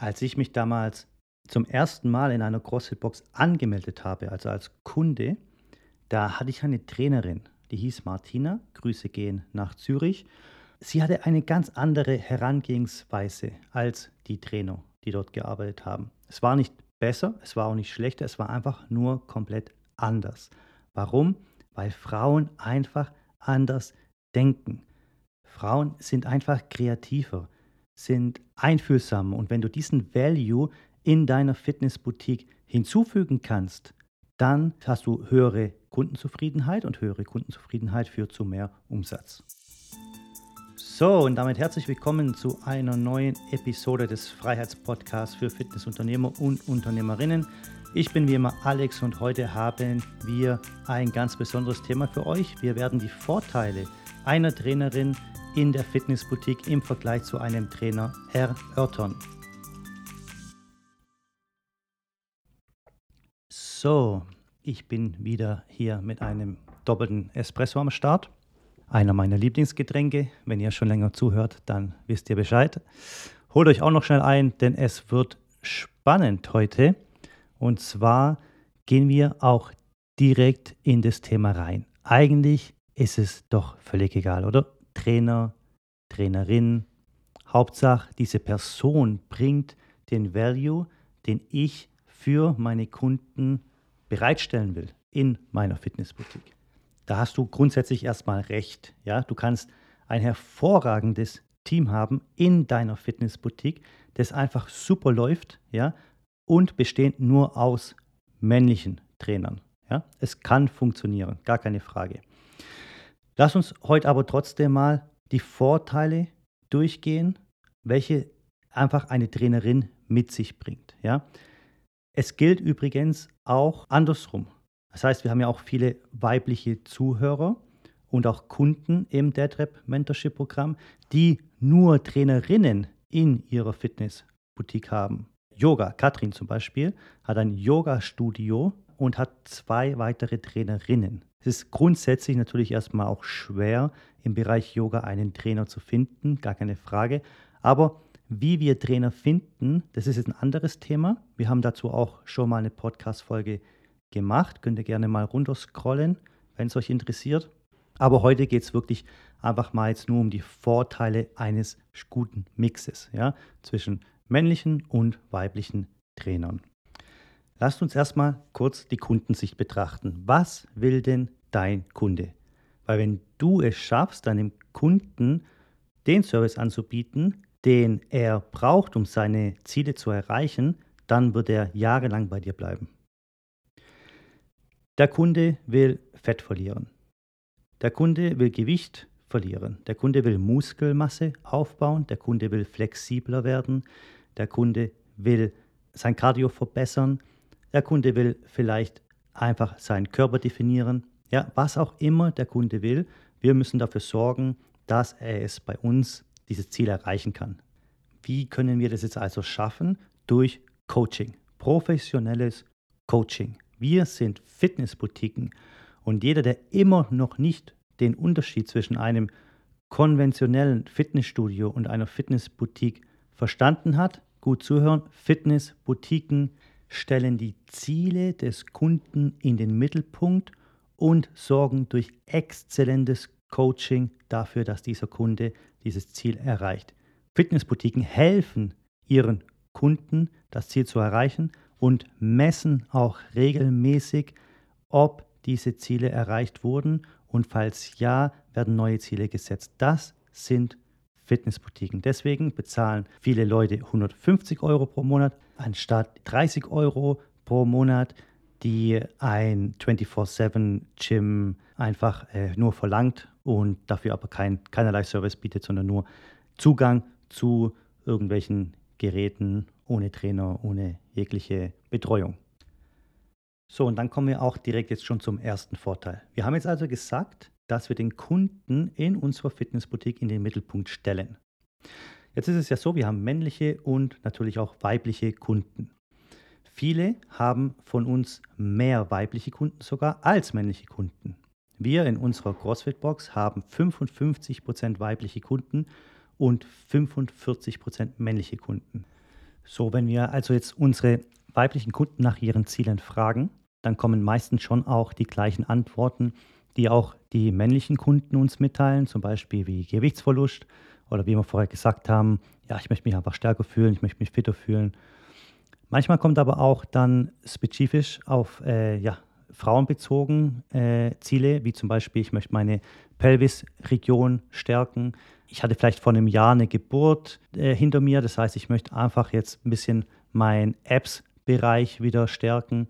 Als ich mich damals zum ersten Mal in einer CrossFit-Box angemeldet habe, also als Kunde, da hatte ich eine Trainerin, die hieß Martina. Grüße gehen nach Zürich. Sie hatte eine ganz andere Herangehensweise als die Trainer, die dort gearbeitet haben. Es war nicht besser, es war auch nicht schlechter, es war einfach nur komplett anders. Warum? Weil Frauen einfach anders denken. Frauen sind einfach kreativer sind einfühlsam. Und wenn du diesen Value in deiner Fitnessboutique hinzufügen kannst, dann hast du höhere Kundenzufriedenheit und höhere Kundenzufriedenheit führt zu mehr Umsatz. So, und damit herzlich willkommen zu einer neuen Episode des Freiheitspodcasts für Fitnessunternehmer und Unternehmerinnen. Ich bin wie immer Alex und heute haben wir ein ganz besonderes Thema für euch. Wir werden die Vorteile einer Trainerin in der Fitnessboutique im Vergleich zu einem Trainer erörtern. So, ich bin wieder hier mit einem doppelten Espresso am Start. Einer meiner Lieblingsgetränke. Wenn ihr schon länger zuhört, dann wisst ihr Bescheid. Holt euch auch noch schnell ein, denn es wird spannend heute. Und zwar gehen wir auch direkt in das Thema rein. Eigentlich ist es doch völlig egal, oder? Trainer, Trainerin. Hauptsache, diese Person bringt den Value, den ich für meine Kunden bereitstellen will in meiner Fitnessboutique. Da hast du grundsätzlich erstmal recht. Ja? Du kannst ein hervorragendes Team haben in deiner Fitnessboutique, das einfach super läuft ja? und bestehend nur aus männlichen Trainern. Ja? Es kann funktionieren, gar keine Frage. Lass uns heute aber trotzdem mal die Vorteile durchgehen, welche einfach eine Trainerin mit sich bringt. Ja? Es gilt übrigens auch andersrum. Das heißt, wir haben ja auch viele weibliche Zuhörer und auch Kunden im DeadRap Mentorship Programm, die nur Trainerinnen in ihrer Fitnessboutique haben. Yoga, Katrin zum Beispiel, hat ein Yoga-Studio und hat zwei weitere Trainerinnen. Es ist grundsätzlich natürlich erstmal auch schwer, im Bereich Yoga einen Trainer zu finden, gar keine Frage. Aber wie wir Trainer finden, das ist jetzt ein anderes Thema. Wir haben dazu auch schon mal eine Podcast-Folge gemacht. Könnt ihr gerne mal runterscrollen, wenn es euch interessiert. Aber heute geht es wirklich einfach mal jetzt nur um die Vorteile eines guten Mixes ja, zwischen männlichen und weiblichen Trainern. Lasst uns erstmal kurz die Kundensicht betrachten. Was will denn dein Kunde? Weil wenn du es schaffst, deinem Kunden den Service anzubieten, den er braucht, um seine Ziele zu erreichen, dann wird er jahrelang bei dir bleiben. Der Kunde will Fett verlieren. Der Kunde will Gewicht verlieren. Der Kunde will Muskelmasse aufbauen. Der Kunde will flexibler werden. Der Kunde will sein Cardio verbessern. Der Kunde will vielleicht einfach seinen Körper definieren. Ja, was auch immer der Kunde will, wir müssen dafür sorgen, dass er es bei uns dieses Ziel erreichen kann. Wie können wir das jetzt also schaffen? Durch Coaching, professionelles Coaching. Wir sind Fitnessboutiquen und jeder, der immer noch nicht den Unterschied zwischen einem konventionellen Fitnessstudio und einer Fitnessboutique verstanden hat, gut zuhören, Fitnessboutiquen stellen die Ziele des Kunden in den Mittelpunkt und sorgen durch exzellentes Coaching dafür, dass dieser Kunde dieses Ziel erreicht. Fitnessboutiquen helfen ihren Kunden, das Ziel zu erreichen und messen auch regelmäßig, ob diese Ziele erreicht wurden und falls ja, werden neue Ziele gesetzt. Das sind Fitnessboutiquen. Deswegen bezahlen viele Leute 150 Euro pro Monat anstatt 30 Euro pro Monat, die ein 24-7-Gym einfach äh, nur verlangt und dafür aber kein, keinerlei Service bietet, sondern nur Zugang zu irgendwelchen Geräten ohne Trainer, ohne jegliche Betreuung. So, und dann kommen wir auch direkt jetzt schon zum ersten Vorteil. Wir haben jetzt also gesagt, dass wir den Kunden in unserer Fitnessboutique in den Mittelpunkt stellen. Jetzt ist es ja so, wir haben männliche und natürlich auch weibliche Kunden. Viele haben von uns mehr weibliche Kunden sogar als männliche Kunden. Wir in unserer CrossFit-Box haben 55% weibliche Kunden und 45% männliche Kunden. So, wenn wir also jetzt unsere weiblichen Kunden nach ihren Zielen fragen, dann kommen meistens schon auch die gleichen Antworten, die auch die männlichen Kunden uns mitteilen, zum Beispiel wie Gewichtsverlust oder wie wir vorher gesagt haben, ja, ich möchte mich einfach stärker fühlen, ich möchte mich fitter fühlen. Manchmal kommt aber auch dann spezifisch auf äh, ja, frauenbezogen äh, Ziele, wie zum Beispiel, ich möchte meine Pelvisregion stärken. Ich hatte vielleicht vor einem Jahr eine Geburt äh, hinter mir, das heißt, ich möchte einfach jetzt ein bisschen meinen Apps-Bereich wieder stärken.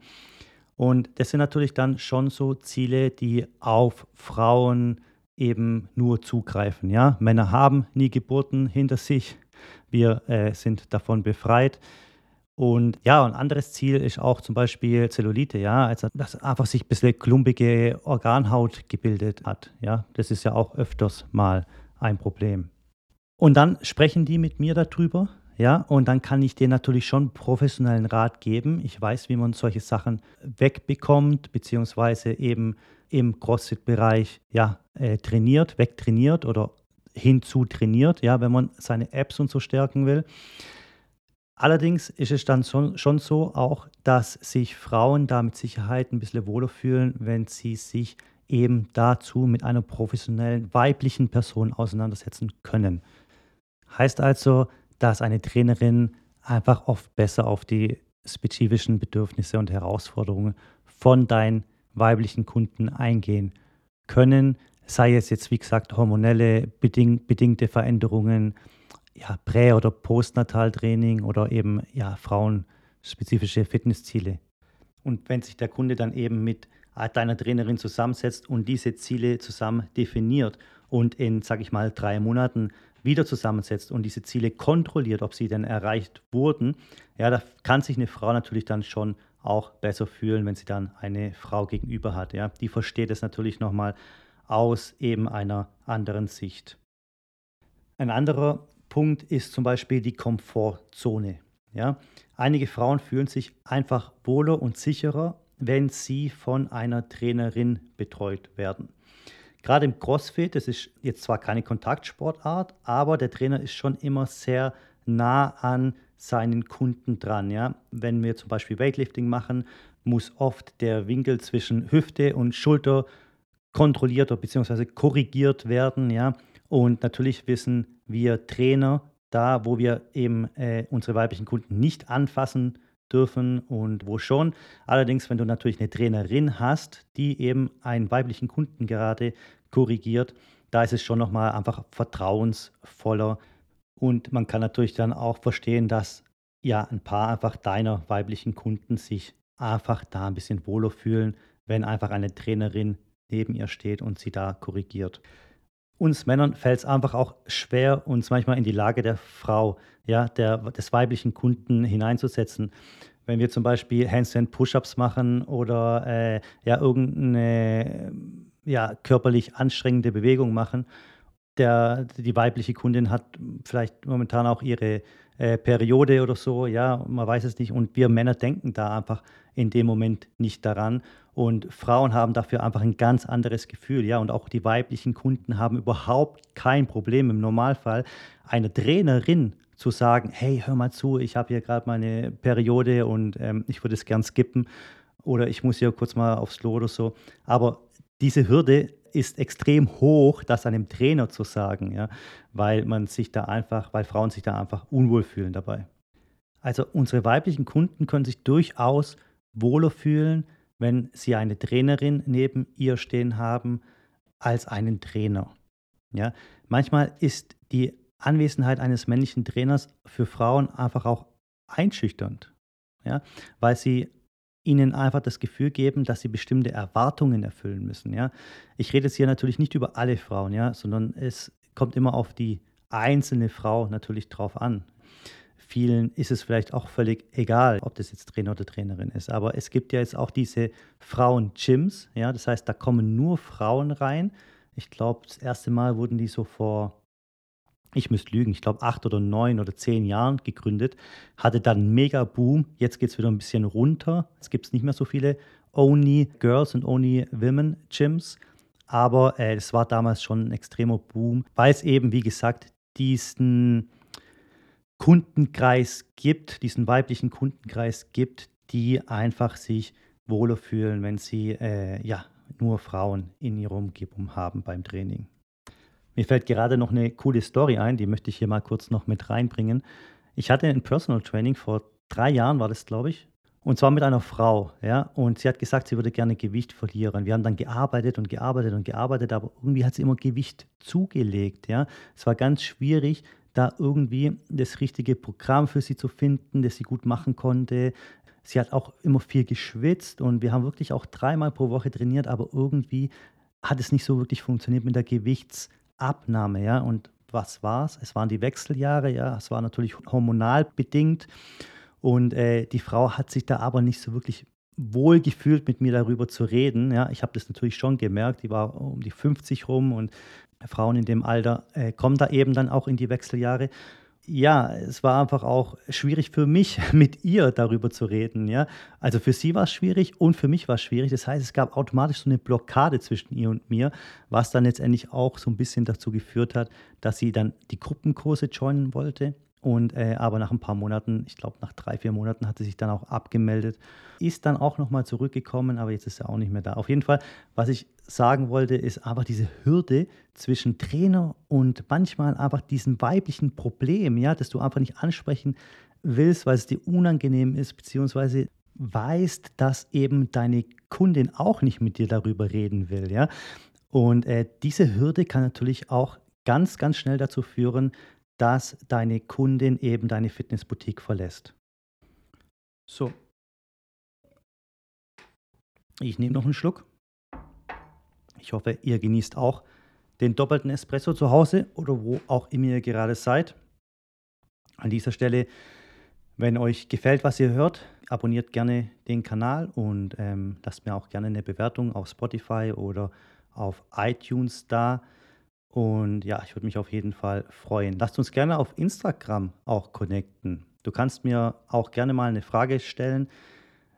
Und das sind natürlich dann schon so Ziele, die auf Frauen eben nur zugreifen. Ja? Männer haben nie Geburten hinter sich. Wir äh, sind davon befreit. Und ja, ein anderes Ziel ist auch zum Beispiel Zellulite, ja, also dass einfach sich ein bisschen klumpige Organhaut gebildet hat. Ja, das ist ja auch öfters mal ein Problem. Und dann sprechen die mit mir darüber, ja, und dann kann ich denen natürlich schon professionellen Rat geben. Ich weiß, wie man solche Sachen wegbekommt, beziehungsweise eben im CrossFit-Bereich ja, äh, trainiert, wegtrainiert oder hinzu trainiert, ja, wenn man seine Apps und so stärken will. Allerdings ist es dann schon, schon so auch, dass sich Frauen da mit Sicherheit ein bisschen wohler fühlen, wenn sie sich eben dazu mit einer professionellen weiblichen Person auseinandersetzen können. Heißt also, dass eine Trainerin einfach oft besser auf die spezifischen Bedürfnisse und Herausforderungen von deinen weiblichen Kunden eingehen können, sei es jetzt wie gesagt hormonelle beding bedingte Veränderungen, ja, Prä- oder Postnataltraining oder eben ja, frauenspezifische Fitnessziele. Und wenn sich der Kunde dann eben mit deiner Trainerin zusammensetzt und diese Ziele zusammen definiert und in, sage ich mal, drei Monaten wieder zusammensetzt und diese Ziele kontrolliert, ob sie denn erreicht wurden, ja, da kann sich eine Frau natürlich dann schon auch besser fühlen, wenn sie dann eine Frau gegenüber hat. Ja. Die versteht es natürlich nochmal aus eben einer anderen Sicht. Ein anderer Punkt ist zum Beispiel die Komfortzone. Ja? Einige Frauen fühlen sich einfach wohler und sicherer, wenn sie von einer Trainerin betreut werden. Gerade im CrossFit, das ist jetzt zwar keine Kontaktsportart, aber der Trainer ist schon immer sehr nah an seinen Kunden dran. Ja? Wenn wir zum Beispiel Weightlifting machen, muss oft der Winkel zwischen Hüfte und Schulter kontrolliert bzw. korrigiert werden. Ja? Und natürlich wissen wir Trainer da, wo wir eben äh, unsere weiblichen Kunden nicht anfassen dürfen und wo schon. Allerdings, wenn du natürlich eine Trainerin hast, die eben einen weiblichen Kunden gerade korrigiert, da ist es schon nochmal einfach vertrauensvoller. Und man kann natürlich dann auch verstehen, dass ja ein paar einfach deiner weiblichen Kunden sich einfach da ein bisschen wohler fühlen, wenn einfach eine Trainerin neben ihr steht und sie da korrigiert uns Männern fällt es einfach auch schwer, uns manchmal in die Lage der Frau, ja, der, des weiblichen Kunden hineinzusetzen. Wenn wir zum Beispiel Handstand Push-Ups machen oder äh, ja, irgendeine ja, körperlich anstrengende Bewegung machen, der, die weibliche Kundin hat vielleicht momentan auch ihre äh, Periode oder so, ja, man weiß es nicht. Und wir Männer denken da einfach in dem Moment nicht daran. Und Frauen haben dafür einfach ein ganz anderes Gefühl, ja. Und auch die weiblichen Kunden haben überhaupt kein Problem im Normalfall, einer Trainerin zu sagen, hey, hör mal zu, ich habe hier gerade meine Periode und ähm, ich würde es gern skippen oder ich muss hier kurz mal aufs Klo oder so. Aber diese Hürde ist extrem hoch, das einem Trainer zu sagen, ja, weil man sich da einfach, weil Frauen sich da einfach unwohl fühlen dabei. Also unsere weiblichen Kunden können sich durchaus wohler fühlen, wenn sie eine Trainerin neben ihr stehen haben, als einen Trainer. Ja, manchmal ist die Anwesenheit eines männlichen Trainers für Frauen einfach auch einschüchternd, ja, weil sie ihnen einfach das Gefühl geben, dass sie bestimmte Erwartungen erfüllen müssen. Ja? Ich rede jetzt hier natürlich nicht über alle Frauen, ja, sondern es kommt immer auf die einzelne Frau natürlich drauf an. Vielen ist es vielleicht auch völlig egal, ob das jetzt Trainer oder Trainerin ist. Aber es gibt ja jetzt auch diese Frauen-Gyms, ja, das heißt, da kommen nur Frauen rein. Ich glaube, das erste Mal wurden die so vor ich müsste lügen, ich glaube acht oder neun oder zehn Jahren gegründet, hatte dann mega Boom. Jetzt geht es wieder ein bisschen runter. Es gibt nicht mehr so viele Only Girls und Only Women Gyms. Aber äh, es war damals schon ein extremer Boom, weil es eben, wie gesagt, diesen Kundenkreis gibt, diesen weiblichen Kundenkreis gibt, die einfach sich wohler fühlen, wenn sie äh, ja, nur Frauen in ihrer Umgebung haben beim Training. Mir fällt gerade noch eine coole Story ein, die möchte ich hier mal kurz noch mit reinbringen. Ich hatte ein Personal Training vor drei Jahren, war das, glaube ich. Und zwar mit einer Frau, ja. Und sie hat gesagt, sie würde gerne Gewicht verlieren. Wir haben dann gearbeitet und gearbeitet und gearbeitet, aber irgendwie hat sie immer Gewicht zugelegt, ja. Es war ganz schwierig, da irgendwie das richtige Programm für sie zu finden, das sie gut machen konnte. Sie hat auch immer viel geschwitzt und wir haben wirklich auch dreimal pro Woche trainiert, aber irgendwie hat es nicht so wirklich funktioniert mit der Gewichtsabnahme, ja. Und was war es? Es waren die Wechseljahre, ja. Es war natürlich hormonal bedingt. Und äh, die Frau hat sich da aber nicht so wirklich wohl gefühlt, mit mir darüber zu reden. Ja, ich habe das natürlich schon gemerkt. Die war um die 50 rum und Frauen in dem Alter äh, kommen da eben dann auch in die Wechseljahre ja, es war einfach auch schwierig für mich, mit ihr darüber zu reden. Ja? Also für sie war es schwierig und für mich war es schwierig. Das heißt, es gab automatisch so eine Blockade zwischen ihr und mir, was dann letztendlich auch so ein bisschen dazu geführt hat, dass sie dann die Gruppenkurse joinen wollte und äh, aber nach ein paar Monaten, ich glaube nach drei, vier Monaten, hat sie sich dann auch abgemeldet, ist dann auch nochmal zurückgekommen, aber jetzt ist sie auch nicht mehr da. Auf jeden Fall, was ich sagen wollte, ist einfach diese Hürde zwischen Trainer und manchmal einfach diesem weiblichen Problem, ja, dass du einfach nicht ansprechen willst, weil es dir unangenehm ist, beziehungsweise weißt, dass eben deine Kundin auch nicht mit dir darüber reden will, ja. Und äh, diese Hürde kann natürlich auch ganz, ganz schnell dazu führen, dass deine Kundin eben deine Fitnessboutique verlässt. So. Ich nehme noch einen Schluck. Ich hoffe, ihr genießt auch den doppelten Espresso zu Hause oder wo auch immer ihr gerade seid. An dieser Stelle, wenn euch gefällt, was ihr hört, abonniert gerne den Kanal und ähm, lasst mir auch gerne eine Bewertung auf Spotify oder auf iTunes da. Und ja, ich würde mich auf jeden Fall freuen. Lasst uns gerne auf Instagram auch connecten. Du kannst mir auch gerne mal eine Frage stellen,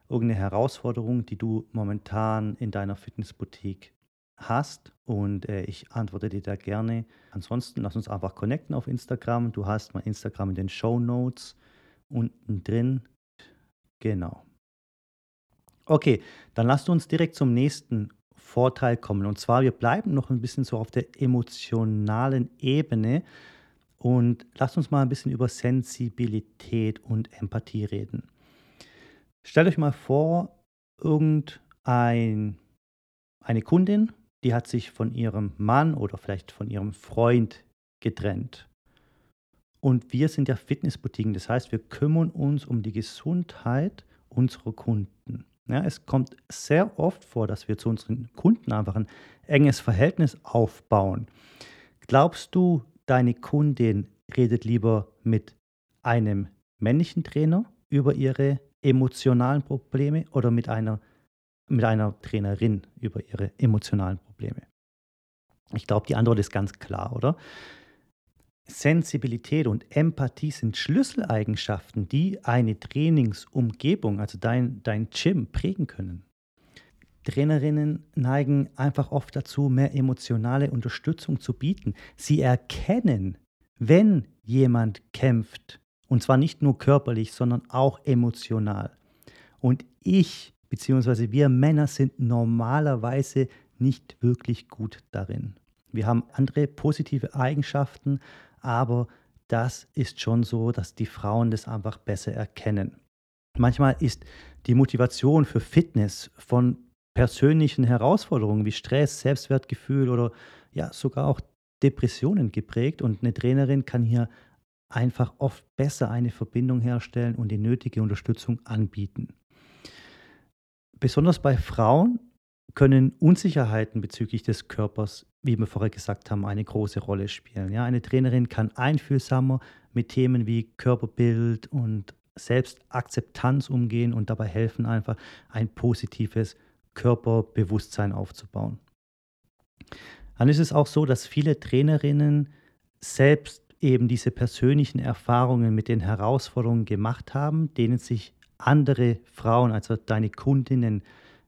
irgendeine Herausforderung, die du momentan in deiner Fitnessboutique hast und äh, ich antworte dir da gerne. Ansonsten lass uns einfach connecten auf Instagram. Du hast mein Instagram in den Show Notes unten drin. Genau. Okay, dann lasst uns direkt zum nächsten Vorteil kommen. Und zwar, wir bleiben noch ein bisschen so auf der emotionalen Ebene und lasst uns mal ein bisschen über Sensibilität und Empathie reden. Stellt euch mal vor, irgendeine Kundin, die hat sich von ihrem Mann oder vielleicht von ihrem Freund getrennt. Und wir sind ja Fitnessboutiquen, das heißt, wir kümmern uns um die Gesundheit unserer Kunden. Ja, es kommt sehr oft vor, dass wir zu unseren Kunden einfach ein enges Verhältnis aufbauen. Glaubst du, deine Kundin redet lieber mit einem männlichen Trainer über ihre emotionalen Probleme oder mit einer, mit einer Trainerin über ihre emotionalen Probleme? Ich glaube, die Antwort ist ganz klar, oder? Sensibilität und Empathie sind Schlüsseleigenschaften, die eine Trainingsumgebung, also dein, dein Gym, prägen können. Trainerinnen neigen einfach oft dazu, mehr emotionale Unterstützung zu bieten. Sie erkennen, wenn jemand kämpft, und zwar nicht nur körperlich, sondern auch emotional. Und ich, beziehungsweise wir Männer, sind normalerweise nicht wirklich gut darin. Wir haben andere positive Eigenschaften, aber das ist schon so, dass die Frauen das einfach besser erkennen. Manchmal ist die Motivation für Fitness von persönlichen Herausforderungen wie Stress, Selbstwertgefühl oder ja sogar auch Depressionen geprägt und eine Trainerin kann hier einfach oft besser eine Verbindung herstellen und die nötige Unterstützung anbieten. Besonders bei Frauen können Unsicherheiten bezüglich des Körpers, wie wir vorher gesagt haben, eine große Rolle spielen. Ja, eine Trainerin kann einfühlsamer mit Themen wie Körperbild und Selbstakzeptanz umgehen und dabei helfen, einfach ein positives Körperbewusstsein aufzubauen. Dann ist es auch so, dass viele Trainerinnen selbst eben diese persönlichen Erfahrungen mit den Herausforderungen gemacht haben, denen sich andere Frauen, also deine Kundinnen,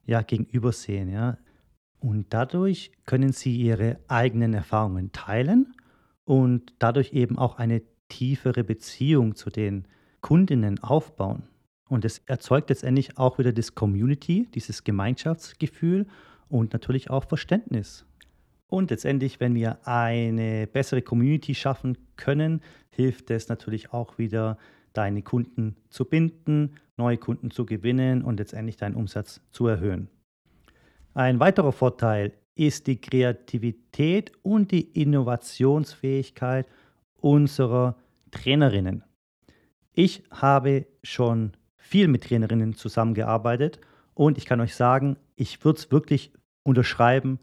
ja, gegenübersehen. Ja. Und dadurch können sie ihre eigenen Erfahrungen teilen und dadurch eben auch eine tiefere Beziehung zu den Kundinnen aufbauen. Und es erzeugt letztendlich auch wieder das Community, dieses Gemeinschaftsgefühl und natürlich auch Verständnis. Und letztendlich, wenn wir eine bessere Community schaffen können, hilft es natürlich auch wieder, deine Kunden zu binden, neue Kunden zu gewinnen und letztendlich deinen Umsatz zu erhöhen. Ein weiterer Vorteil ist die Kreativität und die Innovationsfähigkeit unserer Trainerinnen. Ich habe schon viel mit Trainerinnen zusammengearbeitet und ich kann euch sagen, ich würde es wirklich unterschreiben.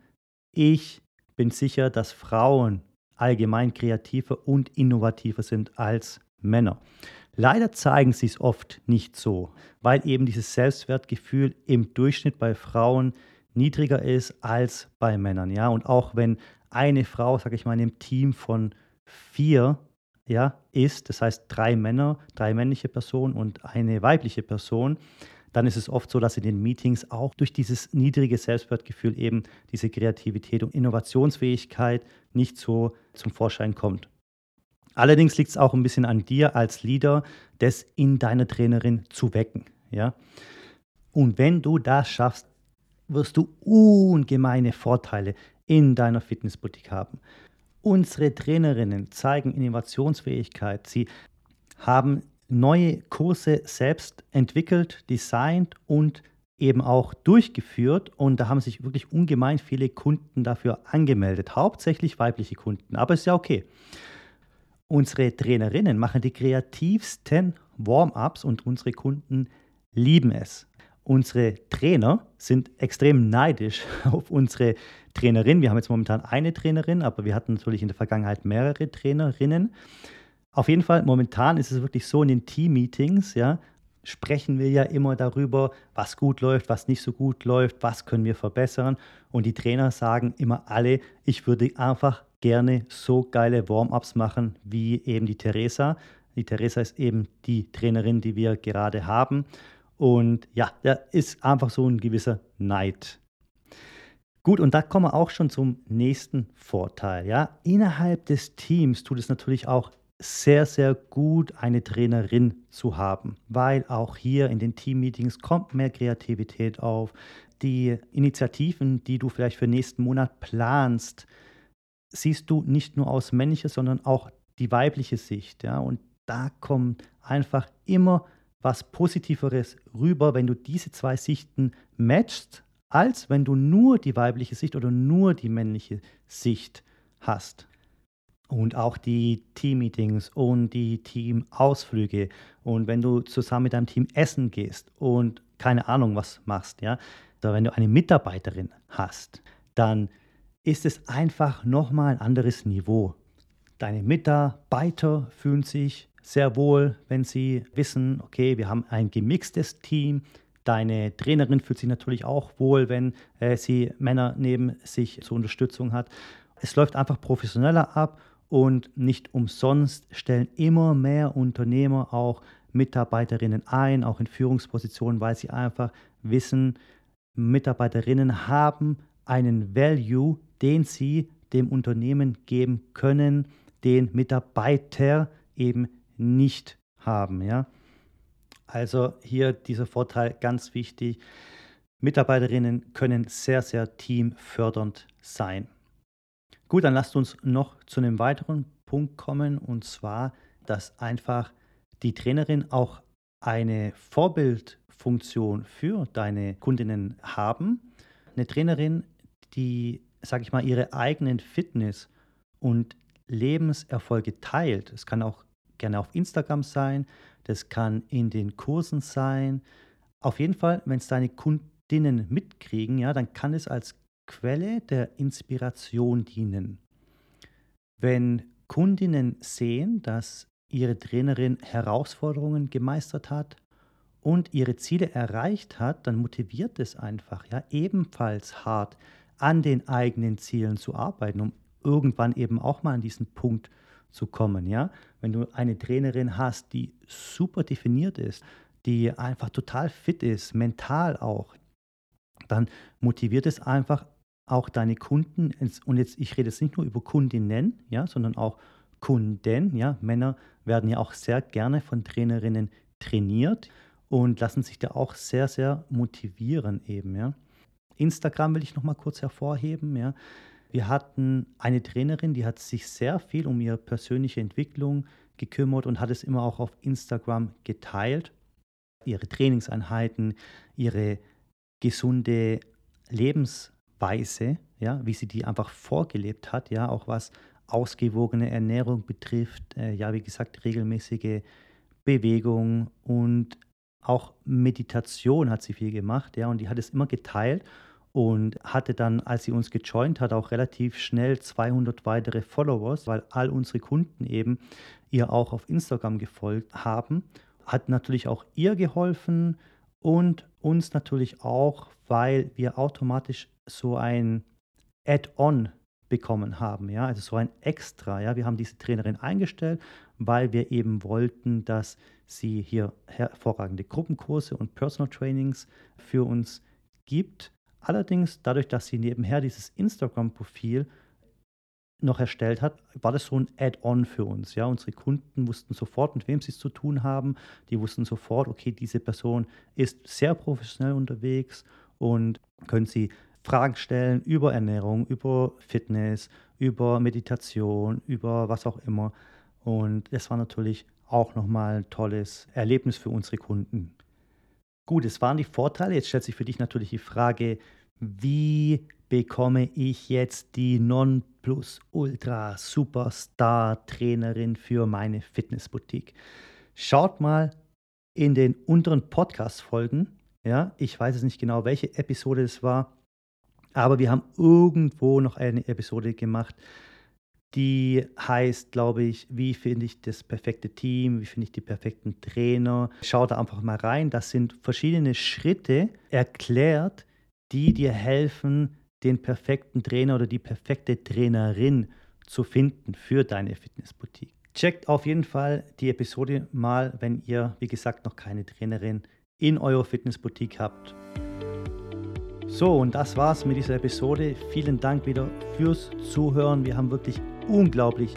Ich bin sicher, dass Frauen allgemein kreativer und innovativer sind als Männer. Leider zeigen sie es oft nicht so, weil eben dieses Selbstwertgefühl im Durchschnitt bei Frauen niedriger ist als bei Männern. Ja? Und auch wenn eine Frau, sage ich mal, in einem Team von vier ja, ist, das heißt drei Männer, drei männliche Personen und eine weibliche Person, dann ist es oft so, dass in den Meetings auch durch dieses niedrige Selbstwertgefühl eben diese Kreativität und Innovationsfähigkeit nicht so zum Vorschein kommt. Allerdings liegt es auch ein bisschen an dir als Leader, das in deiner Trainerin zu wecken. Ja? Und wenn du das schaffst, wirst du ungemeine Vorteile in deiner Fitnessboutique haben. Unsere Trainerinnen zeigen Innovationsfähigkeit. Sie haben neue Kurse selbst entwickelt, designt und eben auch durchgeführt. Und da haben sich wirklich ungemein viele Kunden dafür angemeldet. Hauptsächlich weibliche Kunden, aber ist ja okay. Unsere Trainerinnen machen die kreativsten Warm-ups und unsere Kunden lieben es. Unsere Trainer sind extrem neidisch auf unsere Trainerin. Wir haben jetzt momentan eine Trainerin, aber wir hatten natürlich in der Vergangenheit mehrere Trainerinnen. Auf jeden Fall, momentan ist es wirklich so in den Team-Meetings, ja, sprechen wir ja immer darüber, was gut läuft, was nicht so gut läuft, was können wir verbessern. Und die Trainer sagen immer alle, ich würde einfach gerne so geile Warm-ups machen wie eben die Theresa. Die Theresa ist eben die Trainerin, die wir gerade haben. Und ja, da ist einfach so ein gewisser Neid. Gut, und da kommen wir auch schon zum nächsten Vorteil. Ja? Innerhalb des Teams tut es natürlich auch sehr, sehr gut, eine Trainerin zu haben, weil auch hier in den Teammeetings kommt mehr Kreativität auf. Die Initiativen, die du vielleicht für nächsten Monat planst, siehst du nicht nur aus männlicher, sondern auch die weibliche Sicht. Ja? Und da kommt einfach immer was Positiveres rüber, wenn du diese zwei Sichten matchst, als wenn du nur die weibliche Sicht oder nur die männliche Sicht hast. Und auch die Teammeetings und die Teamausflüge. Und wenn du zusammen mit deinem Team essen gehst und keine Ahnung was machst, ja, oder wenn du eine Mitarbeiterin hast, dann ist es einfach nochmal ein anderes Niveau. Deine Mitarbeiter fühlen sich sehr wohl, wenn sie wissen, okay, wir haben ein gemixtes Team. Deine Trainerin fühlt sich natürlich auch wohl, wenn äh, sie Männer neben sich zur Unterstützung hat. Es läuft einfach professioneller ab und nicht umsonst stellen immer mehr Unternehmer auch Mitarbeiterinnen ein, auch in Führungspositionen, weil sie einfach wissen, Mitarbeiterinnen haben einen Value, den sie dem Unternehmen geben können, den Mitarbeiter eben nicht haben. Ja? Also hier dieser Vorteil ganz wichtig. Mitarbeiterinnen können sehr, sehr teamfördernd sein. Gut, dann lasst uns noch zu einem weiteren Punkt kommen und zwar, dass einfach die Trainerin auch eine Vorbildfunktion für deine Kundinnen haben. Eine Trainerin, die, sage ich mal, ihre eigenen Fitness und Lebenserfolge teilt. Es kann auch gerne auf Instagram sein, das kann in den Kursen sein. Auf jeden Fall, wenn es deine Kundinnen mitkriegen, ja, dann kann es als Quelle der Inspiration dienen. Wenn Kundinnen sehen, dass ihre Trainerin Herausforderungen gemeistert hat und ihre Ziele erreicht hat, dann motiviert es einfach, ja, ebenfalls hart an den eigenen Zielen zu arbeiten, um irgendwann eben auch mal an diesen Punkt zu kommen. Ja? Wenn du eine Trainerin hast, die super definiert ist, die einfach total fit ist, mental auch, dann motiviert es einfach auch deine Kunden, und jetzt, ich rede jetzt nicht nur über Kundinnen, ja, sondern auch Kunden. Ja, Männer werden ja auch sehr gerne von Trainerinnen trainiert und lassen sich da auch sehr, sehr motivieren eben. Ja. Instagram will ich noch mal kurz hervorheben. Ja. Wir hatten eine Trainerin, die hat sich sehr viel um ihre persönliche Entwicklung gekümmert und hat es immer auch auf Instagram geteilt. Ihre Trainingseinheiten, ihre gesunde Lebensweise, ja, wie sie die einfach vorgelebt hat, ja, auch was ausgewogene Ernährung betrifft, äh, ja, wie gesagt, regelmäßige Bewegung und auch Meditation hat sie viel gemacht, ja, und die hat es immer geteilt und hatte dann, als sie uns gejoint hat, auch relativ schnell 200 weitere Followers, weil all unsere Kunden eben ihr auch auf Instagram gefolgt haben. Hat natürlich auch ihr geholfen und uns natürlich auch, weil wir automatisch so ein Add-on bekommen haben, ja, also so ein Extra, ja. Wir haben diese Trainerin eingestellt, weil wir eben wollten, dass sie hier hervorragende Gruppenkurse und Personal Trainings für uns gibt. Allerdings, dadurch, dass sie nebenher dieses Instagram-Profil noch erstellt hat, war das so ein Add-on für uns. Ja, unsere Kunden wussten sofort, mit wem sie es zu tun haben. Die wussten sofort, okay, diese Person ist sehr professionell unterwegs und können sie Fragen stellen über Ernährung, über Fitness, über Meditation, über was auch immer. Und das war natürlich auch nochmal ein tolles Erlebnis für unsere Kunden. Gut, es waren die Vorteile. Jetzt stellt sich für dich natürlich die Frage, wie bekomme ich jetzt die Nonplusultra Superstar Trainerin für meine Fitnessboutique? Schaut mal in den unteren Podcast-Folgen. Ja, ich weiß es nicht genau, welche Episode es war. Aber wir haben irgendwo noch eine Episode gemacht, die heißt, glaube ich, wie finde ich das perfekte Team, wie finde ich die perfekten Trainer. Schau da einfach mal rein. Das sind verschiedene Schritte erklärt, die dir helfen, den perfekten Trainer oder die perfekte Trainerin zu finden für deine Fitnessboutique. Checkt auf jeden Fall die Episode mal, wenn ihr, wie gesagt, noch keine Trainerin in eurer Fitnessboutique habt. So, und das war's mit dieser Episode. Vielen Dank wieder fürs Zuhören. Wir haben wirklich unglaublich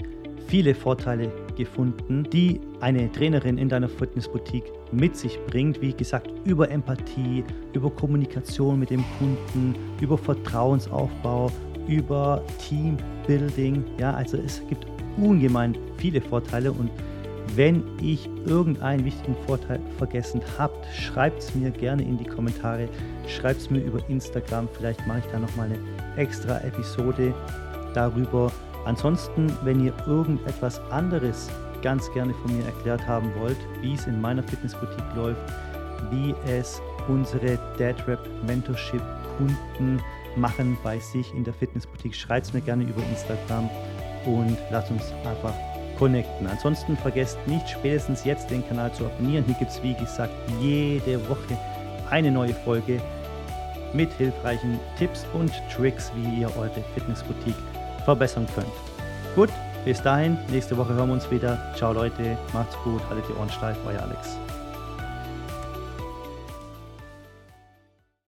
viele Vorteile gefunden, die eine Trainerin in deiner Fitnessboutique mit sich bringt. Wie gesagt, über Empathie, über Kommunikation mit dem Kunden, über Vertrauensaufbau, über Teambuilding. Ja, also es gibt ungemein viele Vorteile und wenn ich irgendeinen wichtigen Vorteil vergessen habt, schreibt es mir gerne in die Kommentare. Schreibt es mir über Instagram. Vielleicht mache ich da nochmal eine extra Episode darüber. Ansonsten, wenn ihr irgendetwas anderes ganz gerne von mir erklärt haben wollt, wie es in meiner Fitnessboutique läuft, wie es unsere DadRap Mentorship Kunden machen bei sich in der Fitnessboutique, schreibt es mir gerne über Instagram und lasst uns einfach connecten. Ansonsten vergesst nicht spätestens jetzt den Kanal zu abonnieren. Hier gibt es wie gesagt jede Woche eine neue Folge mit hilfreichen Tipps und Tricks, wie ihr eure Fitnessboutique verbessern könnt. Gut, bis dahin, nächste Woche hören wir uns wieder. Ciao Leute, macht's gut, haltet die Ohren steif, euer Alex.